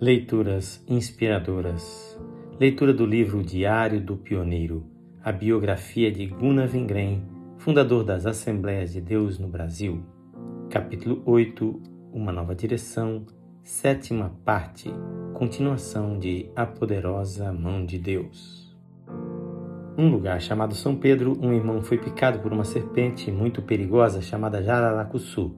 Leituras inspiradoras. Leitura do livro Diário do Pioneiro, a biografia de Gunnar Vingren, fundador das Assembleias de Deus no Brasil. Capítulo 8, Uma Nova Direção, sétima parte, continuação de A Poderosa Mão de Deus. Num lugar chamado São Pedro, um irmão foi picado por uma serpente muito perigosa chamada Jararacuçu.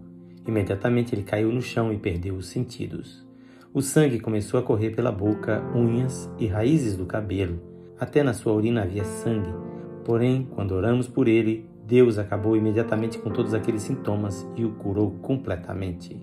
Imediatamente ele caiu no chão e perdeu os sentidos. O sangue começou a correr pela boca, unhas e raízes do cabelo. Até na sua urina havia sangue. Porém, quando oramos por ele, Deus acabou imediatamente com todos aqueles sintomas e o curou completamente.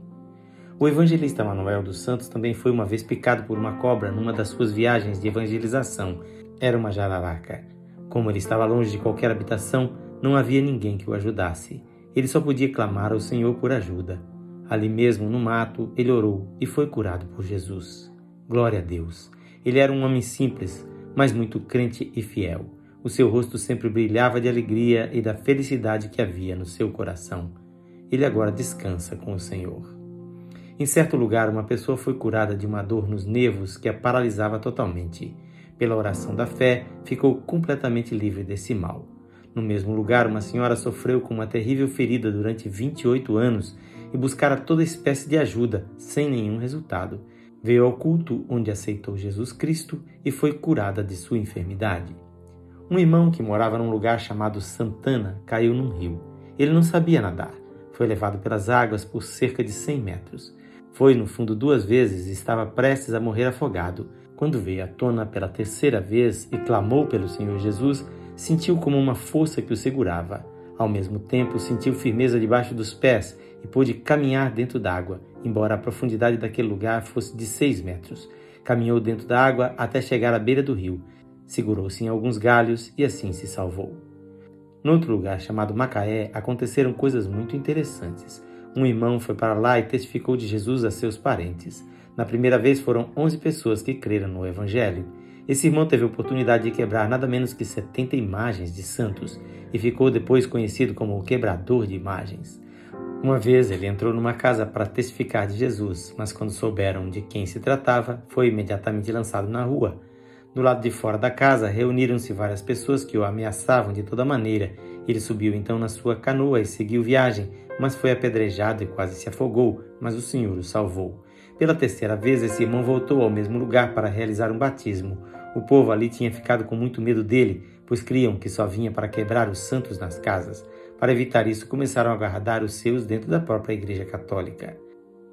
O evangelista Manuel dos Santos também foi uma vez picado por uma cobra numa das suas viagens de evangelização. Era uma jararaca. Como ele estava longe de qualquer habitação, não havia ninguém que o ajudasse. Ele só podia clamar ao Senhor por ajuda. Ali mesmo, no mato, ele orou e foi curado por Jesus. Glória a Deus! Ele era um homem simples, mas muito crente e fiel. O seu rosto sempre brilhava de alegria e da felicidade que havia no seu coração. Ele agora descansa com o Senhor. Em certo lugar, uma pessoa foi curada de uma dor nos nervos que a paralisava totalmente. Pela oração da fé, ficou completamente livre desse mal. No mesmo lugar, uma senhora sofreu com uma terrível ferida durante 28 anos e buscara toda espécie de ajuda, sem nenhum resultado. Veio ao culto onde aceitou Jesus Cristo e foi curada de sua enfermidade. Um irmão que morava num lugar chamado Santana caiu num rio. Ele não sabia nadar. Foi levado pelas águas por cerca de 100 metros. Foi no fundo duas vezes e estava prestes a morrer afogado. Quando veio à tona pela terceira vez e clamou pelo Senhor Jesus, sentiu como uma força que o segurava. Ao mesmo tempo, sentiu firmeza debaixo dos pés e pôde caminhar dentro d'água, embora a profundidade daquele lugar fosse de seis metros. Caminhou dentro da água até chegar à beira do rio. Segurou-se em alguns galhos e assim se salvou. No outro lugar, chamado Macaé, aconteceram coisas muito interessantes. Um irmão foi para lá e testificou de Jesus a seus parentes. Na primeira vez foram 11 pessoas que creram no Evangelho. Esse irmão teve a oportunidade de quebrar nada menos que 70 imagens de santos e ficou depois conhecido como o quebrador de imagens. Uma vez ele entrou numa casa para testificar de Jesus, mas quando souberam de quem se tratava, foi imediatamente lançado na rua. Do lado de fora da casa reuniram-se várias pessoas que o ameaçavam de toda maneira. Ele subiu então na sua canoa e seguiu viagem, mas foi apedrejado e quase se afogou, mas o Senhor o salvou. Pela terceira vez, esse irmão voltou ao mesmo lugar para realizar um batismo. O povo ali tinha ficado com muito medo dele, pois criam que só vinha para quebrar os santos nas casas. Para evitar isso, começaram a guardar os seus dentro da própria Igreja Católica.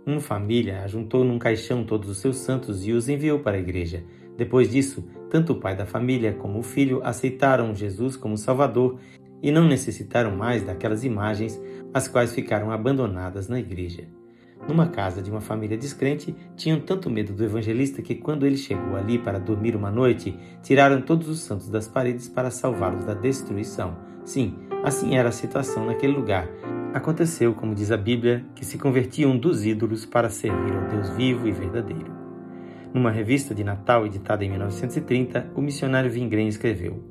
Uma família ajuntou num caixão todos os seus santos e os enviou para a igreja. Depois disso, tanto o pai da família como o filho aceitaram Jesus como Salvador e não necessitaram mais daquelas imagens, as quais ficaram abandonadas na igreja. Numa casa de uma família descrente, tinham tanto medo do evangelista que, quando ele chegou ali para dormir uma noite, tiraram todos os santos das paredes para salvá-los da destruição. Sim, Assim era a situação naquele lugar. Aconteceu, como diz a Bíblia, que se convertiam dos ídolos para servir ao Deus vivo e verdadeiro. Numa revista de Natal editada em 1930, o missionário Vingren escreveu: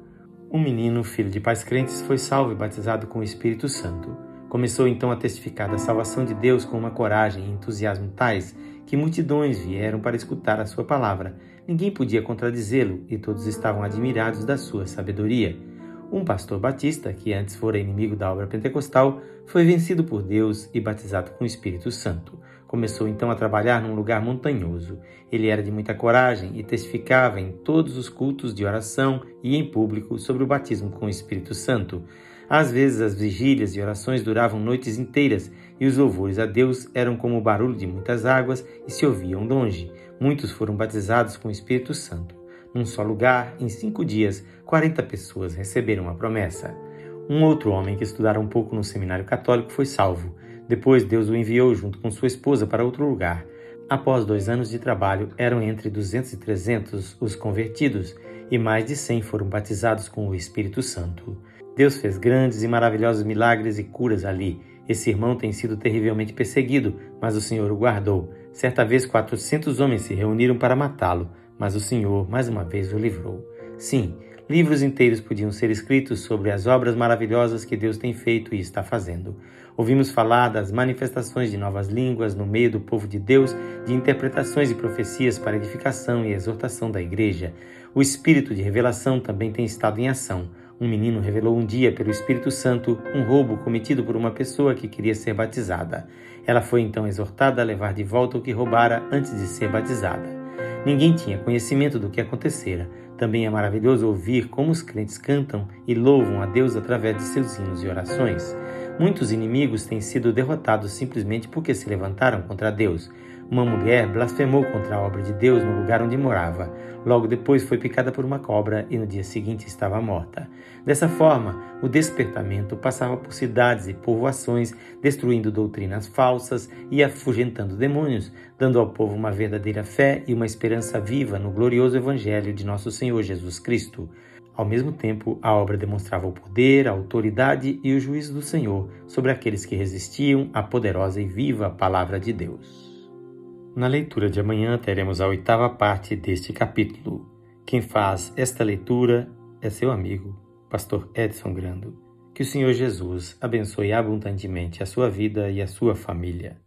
Um menino, filho de pais crentes, foi salvo e batizado com o Espírito Santo. Começou então a testificar da salvação de Deus com uma coragem e entusiasmo tais que multidões vieram para escutar a sua palavra. Ninguém podia contradizê-lo e todos estavam admirados da sua sabedoria. Um pastor batista, que antes fora inimigo da obra pentecostal, foi vencido por Deus e batizado com o Espírito Santo. Começou então a trabalhar num lugar montanhoso. Ele era de muita coragem e testificava em todos os cultos de oração e em público sobre o batismo com o Espírito Santo. Às vezes as vigílias e orações duravam noites inteiras e os louvores a Deus eram como o barulho de muitas águas e se ouviam longe. Muitos foram batizados com o Espírito Santo. Num só lugar, em cinco dias, 40 pessoas receberam a promessa. Um outro homem que estudara um pouco no seminário católico foi salvo. Depois, Deus o enviou junto com sua esposa para outro lugar. Após dois anos de trabalho, eram entre 200 e 300 os convertidos e mais de 100 foram batizados com o Espírito Santo. Deus fez grandes e maravilhosos milagres e curas ali. Esse irmão tem sido terrivelmente perseguido, mas o Senhor o guardou. Certa vez, 400 homens se reuniram para matá-lo, mas o Senhor mais uma vez o livrou. Sim, Livros inteiros podiam ser escritos sobre as obras maravilhosas que Deus tem feito e está fazendo. Ouvimos falar das manifestações de novas línguas no meio do povo de Deus, de interpretações e profecias para edificação e exortação da igreja. O espírito de revelação também tem estado em ação. Um menino revelou um dia pelo Espírito Santo um roubo cometido por uma pessoa que queria ser batizada. Ela foi então exortada a levar de volta o que roubara antes de ser batizada. Ninguém tinha conhecimento do que acontecera. Também é maravilhoso ouvir como os crentes cantam e louvam a Deus através de seus hinos e orações. Muitos inimigos têm sido derrotados simplesmente porque se levantaram contra Deus. Uma mulher blasfemou contra a obra de Deus no lugar onde morava. Logo depois foi picada por uma cobra e no dia seguinte estava morta. Dessa forma, o despertamento passava por cidades e povoações, destruindo doutrinas falsas e afugentando demônios, dando ao povo uma verdadeira fé e uma esperança viva no glorioso Evangelho de nosso Senhor Jesus Cristo. Ao mesmo tempo, a obra demonstrava o poder, a autoridade e o juízo do Senhor sobre aqueles que resistiam à poderosa e viva palavra de Deus. Na leitura de amanhã teremos a oitava parte deste capítulo. Quem faz esta leitura é seu amigo, Pastor Edson Grando. Que o Senhor Jesus abençoe abundantemente a sua vida e a sua família.